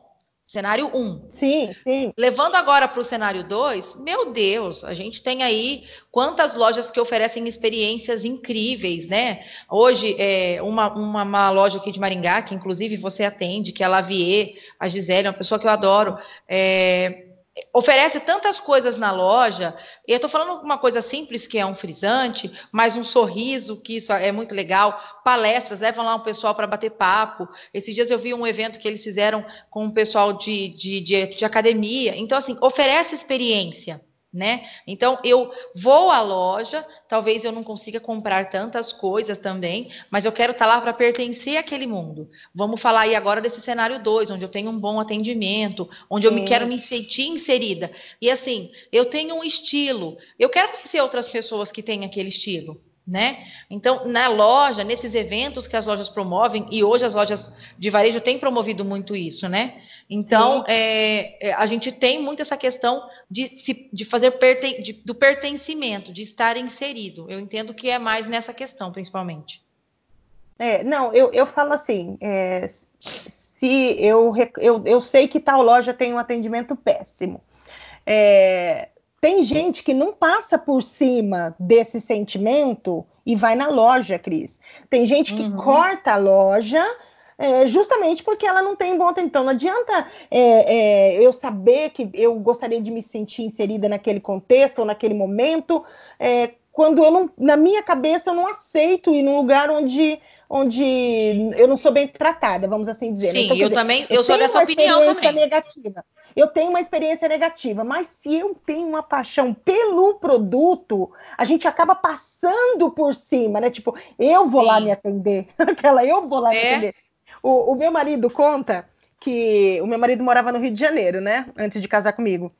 Cenário 1. Um. Sim, sim. Levando agora para o cenário 2, meu Deus, a gente tem aí quantas lojas que oferecem experiências incríveis, né? Hoje, é, uma, uma, uma, loja aqui de Maringá, que inclusive você atende, que é a Lavier, a Gisele, uma pessoa que eu adoro, é, oferece tantas coisas na loja. E eu estou falando uma coisa simples, que é um frisante, mas um sorriso, que isso é muito legal. Palestras, levam lá um pessoal para bater papo. Esses dias eu vi um evento que eles fizeram com o pessoal de, de, de, de academia. Então, assim, oferece experiência né? Então eu vou à loja, talvez eu não consiga comprar tantas coisas também, mas eu quero estar tá lá para pertencer àquele mundo. Vamos falar aí agora desse cenário 2, onde eu tenho um bom atendimento, onde eu me quero me sentir inserida. E assim, eu tenho um estilo, eu quero conhecer outras pessoas que têm aquele estilo. Né? Então, na loja, nesses eventos que as lojas promovem, e hoje as lojas de varejo têm promovido muito isso, né? Então, é, é, a gente tem muito essa questão de, se, de fazer perten, de, do pertencimento, de estar inserido. Eu entendo que é mais nessa questão, principalmente. É, não, eu, eu falo assim, é, se eu, eu, eu sei que tal loja tem um atendimento péssimo. É, tem gente que não passa por cima desse sentimento e vai na loja, Cris. Tem gente que uhum. corta a loja é, justamente porque ela não tem bom atendimento. Então, não adianta é, é, eu saber que eu gostaria de me sentir inserida naquele contexto ou naquele momento, é, quando eu não, na minha cabeça, eu não aceito ir num lugar onde onde eu não sou bem tratada, vamos assim dizer. Sim, então, eu dizer, também, eu, eu sou dessa opinião também. Negativa. Eu tenho uma experiência negativa, mas se eu tenho uma paixão pelo produto, a gente acaba passando por cima, né? Tipo, eu vou Sim. lá me atender, aquela eu vou lá é. me atender. O, o meu marido conta que o meu marido morava no Rio de Janeiro, né? Antes de casar comigo.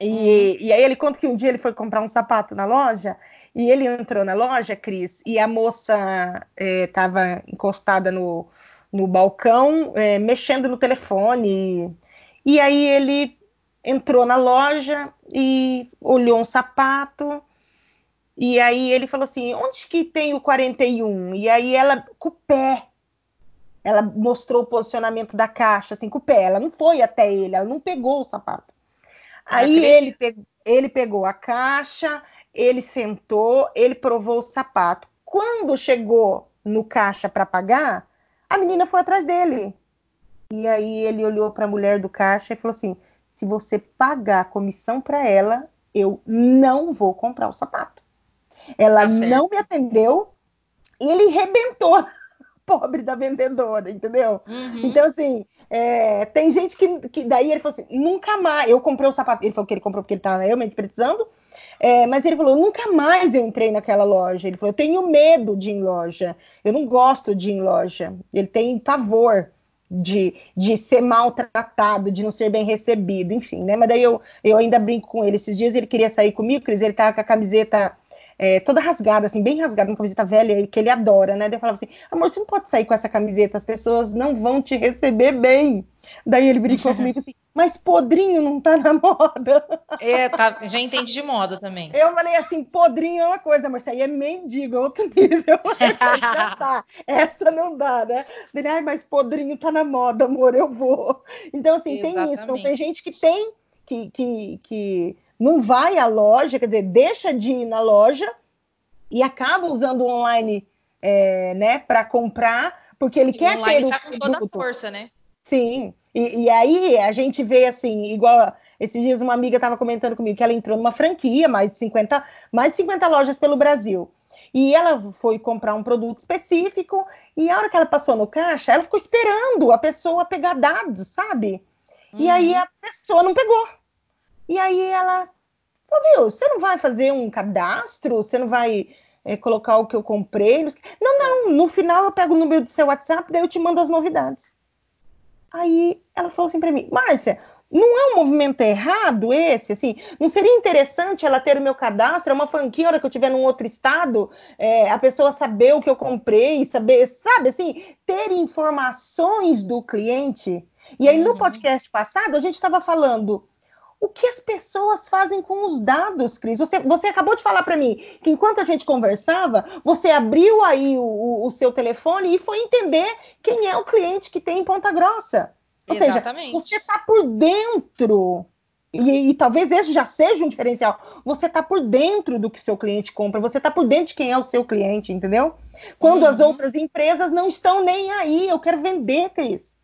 E, uhum. e aí ele conta que um dia ele foi comprar um sapato na loja e ele entrou na loja, Cris, e a moça estava é, encostada no, no balcão, é, mexendo no telefone. E, e aí ele entrou na loja e olhou um sapato. E aí ele falou assim: onde que tem o 41? E aí ela, com o pé, ela mostrou o posicionamento da caixa, assim, com o pé. Ela não foi até ele, ela não pegou o sapato. Aí ele, pe ele pegou a caixa, ele sentou, ele provou o sapato. Quando chegou no caixa para pagar, a menina foi atrás dele. E aí ele olhou para a mulher do caixa e falou assim: se você pagar a comissão para ela, eu não vou comprar o sapato. Ela tá não me atendeu e ele rebentou pobre da vendedora, entendeu? Uhum. Então, assim, é, tem gente que, que daí ele falou assim, nunca mais, eu comprei o sapato, ele falou que ele comprou porque ele estava realmente precisando, é, mas ele falou, nunca mais eu entrei naquela loja. Ele falou, eu tenho medo de ir em loja, eu não gosto de ir em loja. Ele tem pavor de, de ser maltratado, de não ser bem recebido, enfim, né? Mas daí eu, eu ainda brinco com ele. Esses dias ele queria sair comigo, Cris, ele tava com a camiseta é, toda rasgada, assim, bem rasgada, uma camiseta velha que ele adora, né? Daí eu falava assim, amor, você não pode sair com essa camiseta, as pessoas não vão te receber bem. Daí ele brincou comigo assim, mas podrinho não tá na moda. É, tá, já entendi de moda também. Eu falei assim, podrinho é uma coisa, mas isso aí é mendigo, é outro nível. já tá. Essa não dá, né? Ele, Ai, mas podrinho tá na moda, amor, eu vou. Então, assim, Exatamente. tem isso. Então, tem gente que tem que, que, que não vai à loja, quer dizer, deixa de ir na loja e acaba usando o online, é, né, para comprar, porque ele e quer ter tá o com produto. toda a força, né? Sim. E, e, aí a gente vê assim, igual esses dias uma amiga estava comentando comigo que ela entrou numa franquia, mais de 50, mais de 50 lojas pelo Brasil. E ela foi comprar um produto específico, e a hora que ela passou no caixa, ela ficou esperando a pessoa pegar dados, sabe? Uhum. E aí uhum. a pessoa não pegou. E aí ela, viu, você não vai fazer um cadastro? Você não vai é, colocar o que eu comprei? Não, não, no final eu pego o número do seu WhatsApp, daí eu te mando as novidades. Aí ela falou assim para mim, Márcia, não é um movimento errado esse? Assim, não seria interessante ela ter o meu cadastro, é uma franquia, a hora que eu estiver num outro estado, é, a pessoa saber o que eu comprei, saber, sabe, assim, ter informações do cliente. E aí, uhum. no podcast passado, a gente estava falando o que as pessoas fazem com os dados, Cris. Você, você acabou de falar para mim que enquanto a gente conversava, você abriu aí o, o, seu telefone e foi entender quem é o cliente que tem em Ponta Grossa. Ou Exatamente. seja, você está por dentro. E, e, talvez esse já seja um diferencial. Você está por dentro do que seu cliente compra, você está por dentro de quem é o seu cliente, entendeu? Quando uhum. as outras empresas não estão nem aí, eu quero vender, Cris.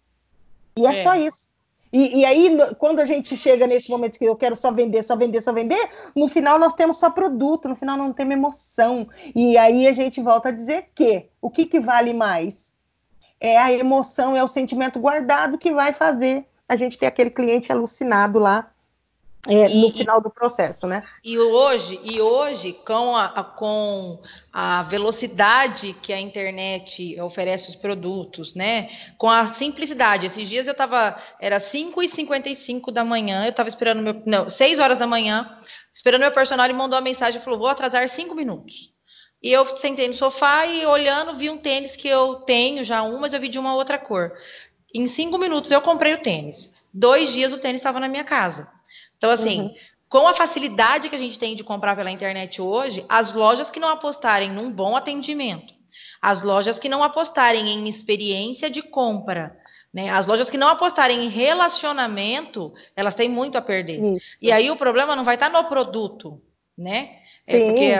E é, é. só isso. E, e, aí, quando a gente chega nesse momento que eu quero só vender, só vender, só vender, no final nós temos só produto, no final não temos emoção. E aí a gente volta a dizer que o que, que vale mais? É a emoção, é o sentimento guardado que vai fazer a gente ter aquele cliente alucinado lá é, e, no final do processo, né? E hoje, e hoje com, a, com a velocidade que a internet oferece os produtos, né? Com a simplicidade. Esses dias eu estava, era 5 e 55 da manhã, eu estava esperando meu. Não, 6 horas da manhã, esperando meu personal, ele mandou uma mensagem e falou: vou atrasar 5 minutos. E eu sentei no sofá e olhando, vi um tênis que eu tenho já um, mas eu vi de uma outra cor. Em cinco minutos eu comprei o tênis. Dois dias o tênis estava na minha casa. Então, assim, uhum. com a facilidade que a gente tem de comprar pela internet hoje, as lojas que não apostarem num bom atendimento, as lojas que não apostarem em experiência de compra, né? As lojas que não apostarem em relacionamento, elas têm muito a perder. Isso. E aí o problema não vai estar no produto, né? É porque,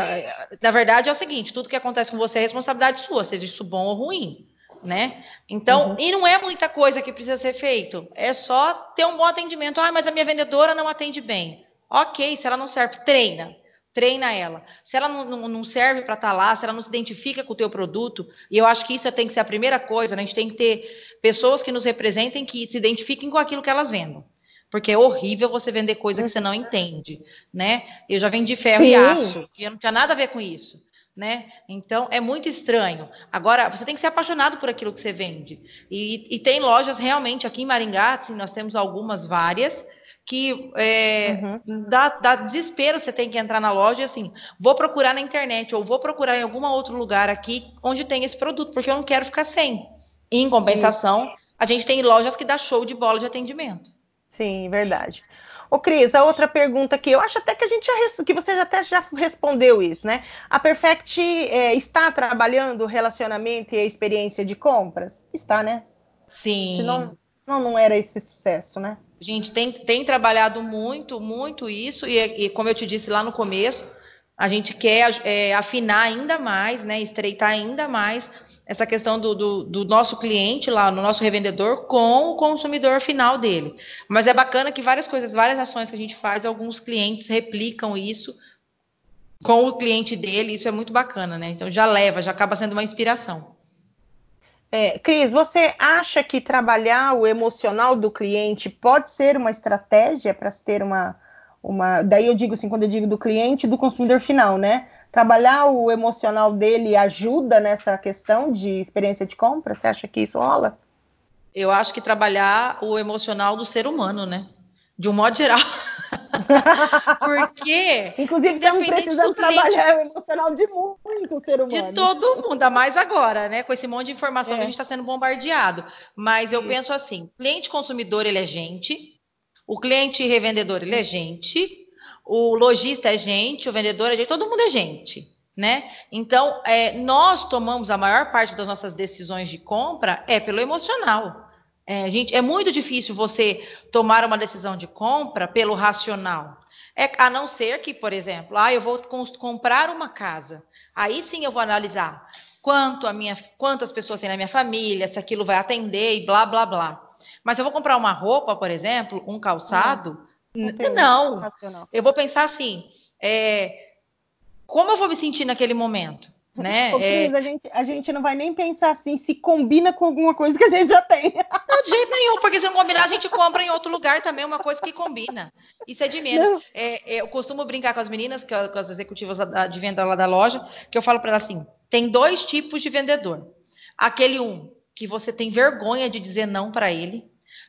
na verdade, é o seguinte: tudo que acontece com você é responsabilidade sua, seja isso bom ou ruim né? Então, uhum. e não é muita coisa que precisa ser feito, é só ter um bom atendimento. Ah, mas a minha vendedora não atende bem. Ok, se ela não serve, treina. Treina ela. Se ela não, não, não serve para estar tá lá, se ela não se identifica com o teu produto, e eu acho que isso tem que ser a primeira coisa, né? a gente tem que ter pessoas que nos representem, que se identifiquem com aquilo que elas vendem. Porque é horrível você vender coisa que você não entende, né? Eu já vendi ferro Sim. e aço, e eu não tinha nada a ver com isso né? Então é muito estranho. Agora você tem que ser apaixonado por aquilo que você vende. E, e tem lojas realmente aqui em Maringá, assim, nós temos algumas várias que é, uhum. dá, dá, desespero você tem que entrar na loja e assim, vou procurar na internet ou vou procurar em algum outro lugar aqui onde tem esse produto, porque eu não quero ficar sem. em compensação, Isso. a gente tem lojas que dá show de bola de atendimento. Sim, verdade. Ô, Cris, a outra pergunta aqui, eu acho até que a gente já que você até já respondeu isso, né? A Perfect é, está trabalhando o relacionamento e a experiência de compras? Está, né? Sim. Senão, senão não era esse sucesso, né? Gente tem, tem trabalhado muito, muito isso, e, e como eu te disse lá no começo, a gente quer é, afinar ainda mais, né, estreitar ainda mais essa questão do, do, do, nosso cliente lá, no nosso revendedor, com o consumidor final dele. Mas é bacana que várias coisas, várias ações que a gente faz, alguns clientes replicam isso com o cliente dele, isso é muito bacana, né? Então já leva, já acaba sendo uma inspiração. É, Cris, você acha que trabalhar o emocional do cliente pode ser uma estratégia para se ter uma uma. Daí eu digo assim, quando eu digo do cliente, do consumidor final, né? Trabalhar o emocional dele ajuda nessa questão de experiência de compra? Você acha que isso rola? Eu acho que trabalhar o emocional do ser humano, né? De um modo geral. Porque. Inclusive, estamos precisando trabalhar o emocional de muito ser humano. De todo mundo, ainda mais agora, né? Com esse monte de informação é. que a gente está sendo bombardeado. Mas eu penso assim: cliente consumidor, ele é gente, o cliente revendedor, ele é gente, o lojista é gente, o vendedor é gente, todo mundo é gente, né? Então, é, nós tomamos a maior parte das nossas decisões de compra é pelo emocional. É, gente, é muito difícil você tomar uma decisão de compra pelo racional. É, a não ser que, por exemplo, ah, eu vou comprar uma casa. Aí sim eu vou analisar quanto a minha, quantas pessoas tem na minha família, se aquilo vai atender e blá blá blá. Mas se eu vou comprar uma roupa, por exemplo, um calçado, não. não. Eu vou pensar assim, é, como eu vou me sentir naquele momento? Né? Cris, é... a, gente, a gente não vai nem pensar assim se combina com alguma coisa que a gente já tem. Não, de jeito nenhum, porque se não combinar, a gente compra em outro lugar também uma coisa que combina. Isso é de menos. É, é, eu costumo brincar com as meninas, com as executivas de venda lá da loja, que eu falo para elas assim: tem dois tipos de vendedor. Aquele um que você tem vergonha de dizer não para ele,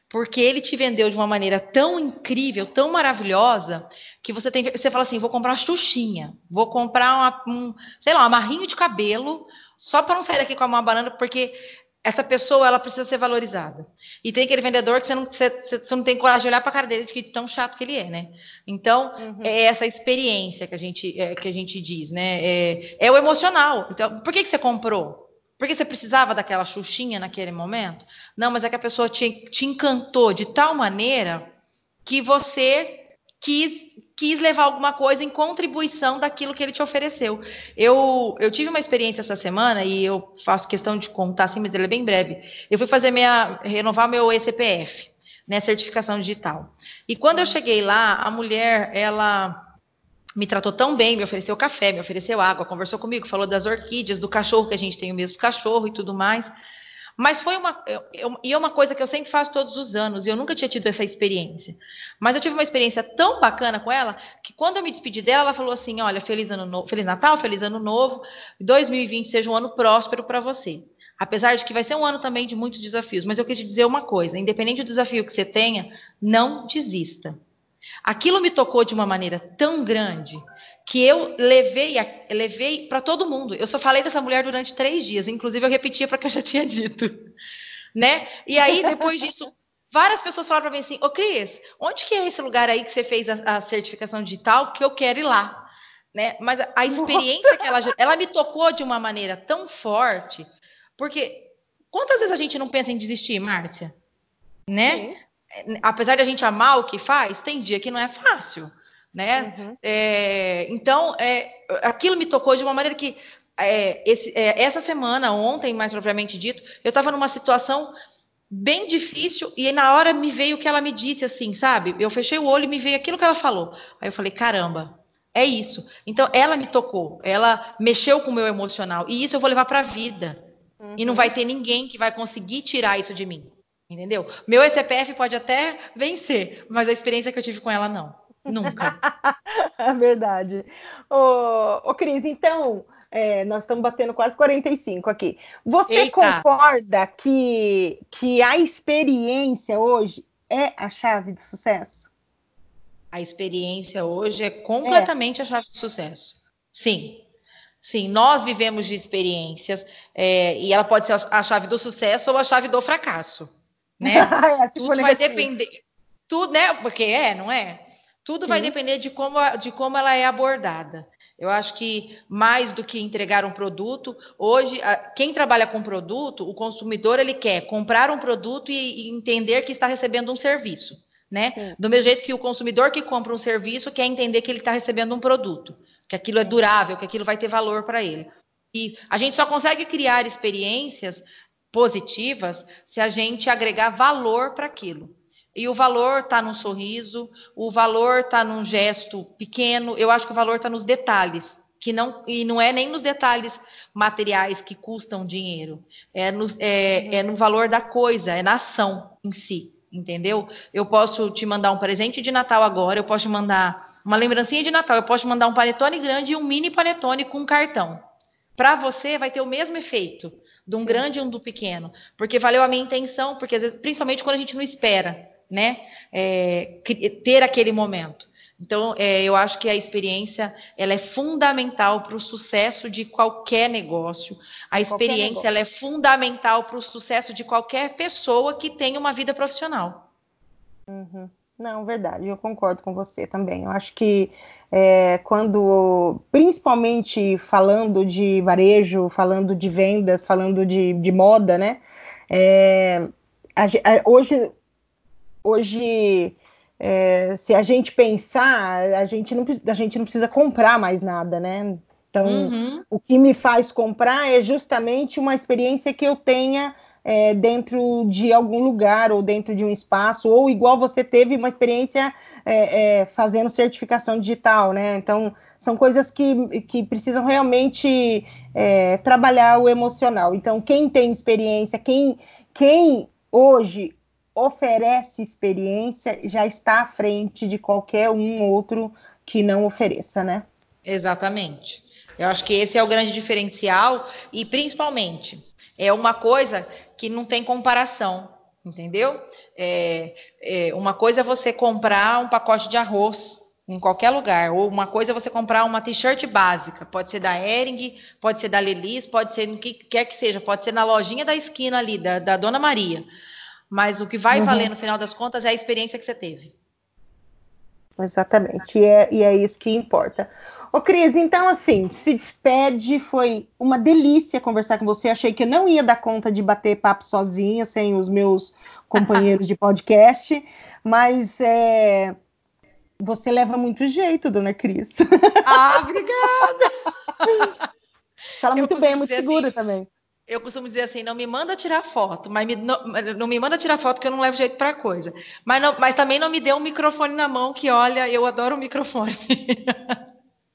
porque ele te vendeu de uma maneira tão incrível, tão maravilhosa, que você tem, você fala assim, vou comprar uma xuxinha, vou comprar uma, um, sei lá, um amarrinho de cabelo, só para não sair daqui com uma banana, porque essa pessoa ela precisa ser valorizada. E tem aquele vendedor que você não, você, você não tem coragem de olhar para a cara dele de que tão chato que ele é, né? Então, uhum. é essa experiência que a gente, é, que a gente diz, né? É, é o emocional. Então, por que, que você comprou? Porque você precisava daquela xuxinha naquele momento? Não, mas é que a pessoa te, te encantou de tal maneira que você quis, quis levar alguma coisa em contribuição daquilo que ele te ofereceu. Eu, eu tive uma experiência essa semana e eu faço questão de contar assim, mas ele é bem breve. Eu fui fazer minha renovar meu ECPF, né, certificação digital. E quando eu cheguei lá, a mulher, ela me tratou tão bem, me ofereceu café, me ofereceu água, conversou comigo, falou das orquídeas, do cachorro, que a gente tem o mesmo cachorro e tudo mais. Mas foi uma. E é uma coisa que eu sempre faço todos os anos, e eu nunca tinha tido essa experiência. Mas eu tive uma experiência tão bacana com ela, que quando eu me despedi dela, ela falou assim: Olha, feliz ano novo, Feliz Natal, feliz ano novo, 2020 seja um ano próspero para você. Apesar de que vai ser um ano também de muitos desafios, mas eu queria te dizer uma coisa: independente do desafio que você tenha, não desista. Aquilo me tocou de uma maneira tão grande que eu levei, levei para todo mundo. Eu só falei dessa mulher durante três dias, inclusive eu repetia para que eu já tinha dito, né? E aí depois disso, várias pessoas falaram para mim assim: "Ô Cris, onde que é esse lugar aí que você fez a, a certificação digital que eu quero ir lá?" Né? Mas a experiência Nossa. que ela ela me tocou de uma maneira tão forte, porque quantas vezes a gente não pensa em desistir, Márcia? Né? Sim apesar de a gente amar o que faz, tem dia que não é fácil, né? Uhum. É, então, é, aquilo me tocou de uma maneira que é, esse, é, essa semana, ontem, mais propriamente dito, eu estava numa situação bem difícil e na hora me veio o que ela me disse, assim, sabe? Eu fechei o olho e me veio aquilo que ela falou. Aí eu falei, caramba, é isso. Então, ela me tocou, ela mexeu com o meu emocional e isso eu vou levar para a vida. Uhum. E não uhum. vai ter ninguém que vai conseguir tirar isso de mim. Entendeu? Meu ECPF pode até vencer, mas a experiência que eu tive com ela, não. Nunca. é verdade. Ô, ô Cris, então, é, nós estamos batendo quase 45 aqui. Você Eita. concorda que, que a experiência hoje é a chave de sucesso? A experiência hoje é completamente é. a chave de sucesso. Sim. Sim, nós vivemos de experiências é, e ela pode ser a chave do sucesso ou a chave do fracasso né? é, tudo vai depender. Tudo, né? Porque é, não é? Tudo Sim. vai depender de como, de como ela é abordada. Eu acho que mais do que entregar um produto, hoje quem trabalha com produto, o consumidor ele quer comprar um produto e, entender que está recebendo um serviço, né? Do mesmo jeito que o consumidor que compra um serviço quer entender que ele está recebendo um produto, que aquilo é durável, que aquilo vai ter valor para ele. E a gente só consegue criar experiências positivas se a gente agregar valor para aquilo. E o valor está num sorriso, o valor está num gesto pequeno. Eu acho que o valor está nos detalhes, que não e não é nem nos detalhes materiais que custam dinheiro. É no, é, é no valor da coisa, é na ação em si, entendeu? Eu posso te mandar um presente de Natal agora, eu posso te mandar uma lembrancinha de Natal, eu posso te mandar um panetone grande e um mini panetone com cartão. Para você vai ter o mesmo efeito de um grande e um do pequeno, porque valeu a minha intenção, porque às vezes, principalmente quando a gente não espera né? É, ter aquele momento. Então, é, eu acho que a experiência ela é fundamental para o sucesso de qualquer negócio. A experiência negócio. ela é fundamental para o sucesso de qualquer pessoa que tenha uma vida profissional. Uhum. Não, verdade, eu concordo com você também. Eu acho que é, quando, principalmente falando de varejo, falando de vendas, falando de, de moda, né? É, a, a, hoje hoje, é, se a gente pensar, a gente, não, a gente não precisa comprar mais nada, né? Então, uhum. o que me faz comprar é justamente uma experiência que eu tenha é, dentro de algum lugar ou dentro de um espaço, ou igual você teve uma experiência é, é, fazendo certificação digital, né? Então, são coisas que, que precisam realmente é, trabalhar o emocional. Então, quem tem experiência, quem, quem hoje oferece experiência já está à frente de qualquer um outro que não ofereça, né? Exatamente. Eu acho que esse é o grande diferencial e principalmente é uma coisa que não tem comparação, entendeu? É, é, uma coisa é você comprar um pacote de arroz em qualquer lugar, ou uma coisa é você comprar uma t-shirt básica, pode ser da Ering, pode ser da Lelis, pode ser no que quer que seja, pode ser na lojinha da esquina ali, da, da Dona Maria. Mas o que vai uhum. valer no final das contas é a experiência que você teve. Exatamente, e é, e é isso que importa. Ô, Cris, então assim, se despede, foi uma delícia conversar com você. Achei que eu não ia dar conta de bater papo sozinha, sem os meus companheiros de podcast, mas é, você leva muito jeito, dona Cris. Ah, obrigada! Fala muito bem, é muito segura assim, também eu costumo dizer assim, não me manda tirar foto, mas me, não, não, me manda tirar foto que eu não levo jeito para coisa. Mas, não, mas também não me dê um microfone na mão, que olha, eu adoro o microfone.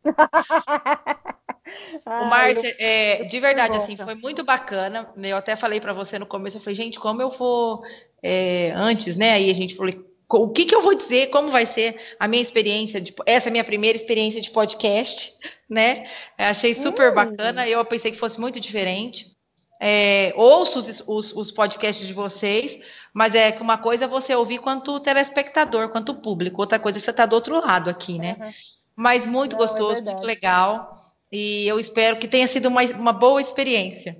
o Márcio, é, de verdade, assim, foi muito bacana. Eu até falei para você no começo, eu falei, gente, como eu vou é, antes, né? Aí a gente falou, o que, que eu vou dizer, como vai ser a minha experiência, de, essa é a minha primeira experiência de podcast, né? Eu achei super hum. bacana, eu pensei que fosse muito diferente. É, ouço os, os, os, podcasts de vocês, mas é que uma coisa é você ouvir quanto telespectador, quanto público, outra coisa é você estar tá do outro lado aqui, né? Uhum. Mas muito Não, é gostoso, é muito legal, e eu espero que tenha sido uma, uma boa experiência.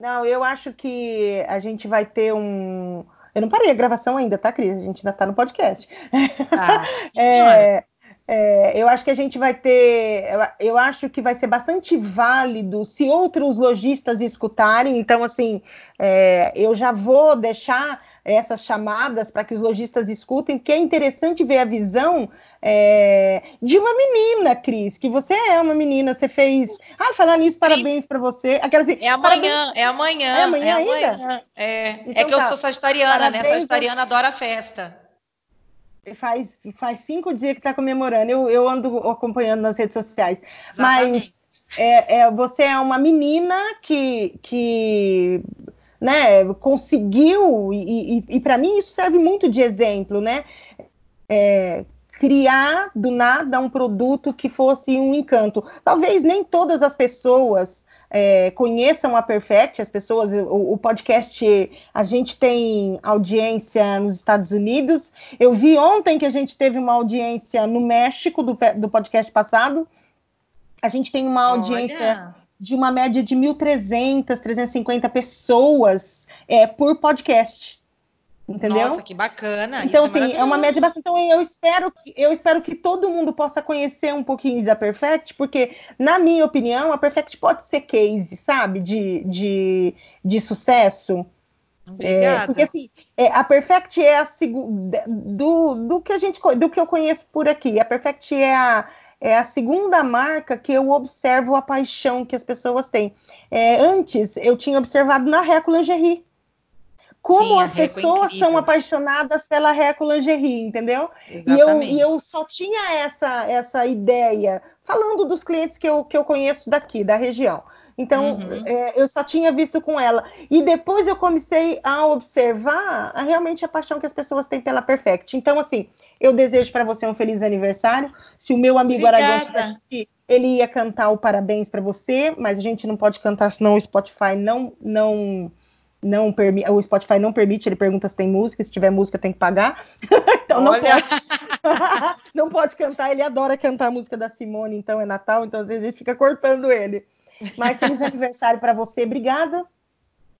Não, eu acho que a gente vai ter um. Eu não parei a gravação ainda, tá, Cris? A gente ainda tá no podcast. Tá. é, é, eu acho que a gente vai ter. Eu acho que vai ser bastante válido se outros lojistas escutarem. Então, assim, é, eu já vou deixar essas chamadas para que os lojistas escutem, porque é interessante ver a visão é, de uma menina, Cris, que você é uma menina, você fez. Ah, falar nisso, parabéns para você. Aquela, assim, é amanhã, é amanhã. É amanhã é ainda? Amanhã. É, então, é que tá. eu sou sagitariana, né? parabéns, né? Sagitariana adora festa faz, faz cinco dias que está comemorando. Eu, eu ando acompanhando nas redes sociais. Exatamente. Mas é, é, você é uma menina que, que né, conseguiu, e, e, e para mim isso serve muito de exemplo, né? É, criar do nada um produto que fosse um encanto. Talvez nem todas as pessoas é, conheçam a Perfect, as pessoas, o, o, podcast, a gente tem audiência nos Estados Unidos. Eu vi ontem que a gente teve uma audiência no México do, do podcast passado. A gente tem uma audiência Olha. de uma média de 1.300, 350 pessoas é, por podcast. Entendeu? Nossa, que bacana. Então, Isso é assim, é, é uma média bastante. Então, eu espero, que, eu espero que todo mundo possa conhecer um pouquinho da Perfect, porque, na minha opinião, a Perfect pode ser case, sabe, de, de, de sucesso. Obrigada. É, porque assim, é, a Perfect é a segunda do, do que a gente do que eu conheço por aqui. A Perfect é a, é a segunda marca que eu observo a paixão que as pessoas têm. É, antes eu tinha observado na Reco Lingerie como Sim, as é pessoas é são apaixonadas pela Reco Lingerie, entendeu? E eu, e eu só tinha essa, essa ideia, falando dos clientes que eu, que eu conheço daqui, da região. Então, uhum. é, eu só tinha visto com ela. E depois eu comecei a observar a, realmente a paixão que as pessoas têm pela Perfect. Então, assim, eu desejo para você um feliz aniversário. Se o meu amigo Aragão tivesse aqui, ele ia cantar o parabéns para você, mas a gente não pode cantar, senão o Spotify não, não não permite, o Spotify não permite, ele pergunta se tem música, se tiver música tem que pagar. então não pode. não pode cantar, ele adora cantar a música da Simone, então é Natal, então às vezes a gente fica cortando ele. Mas feliz aniversário para você, obrigada.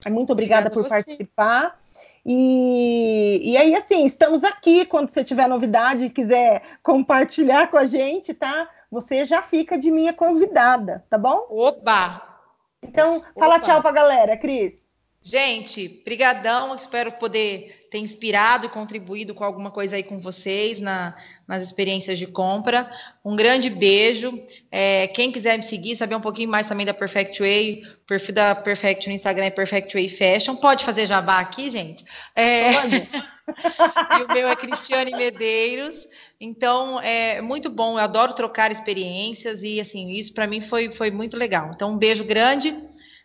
Muito obrigada, obrigada por participar. E, e aí, assim, estamos aqui. Quando você tiver novidade e quiser compartilhar com a gente, tá? Você já fica de minha convidada, tá bom? Opa! Então, fala Opa. tchau pra galera, Cris. Gente, brigadão, espero poder ter inspirado e contribuído com alguma coisa aí com vocês na, nas experiências de compra. Um grande beijo. É, quem quiser me seguir, saber um pouquinho mais também da Perfect Way, o perfil da Perfect no Instagram é Perfect Way Fashion. Pode fazer jabá aqui, gente? É... Pode. e o meu é Cristiane Medeiros. Então, é muito bom. Eu adoro trocar experiências e, assim, isso para mim foi, foi muito legal. Então, um beijo grande.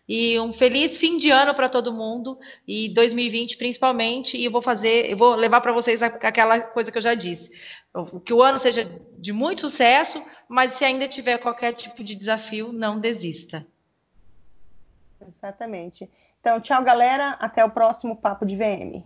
E um feliz fim de ano para todo mundo e 2020 principalmente. E eu vou fazer, eu vou levar para vocês aquela coisa que eu já disse. Que o ano seja de muito sucesso, mas se ainda tiver qualquer tipo de desafio, não desista. Exatamente. Então, tchau, galera. Até o próximo Papo de VM.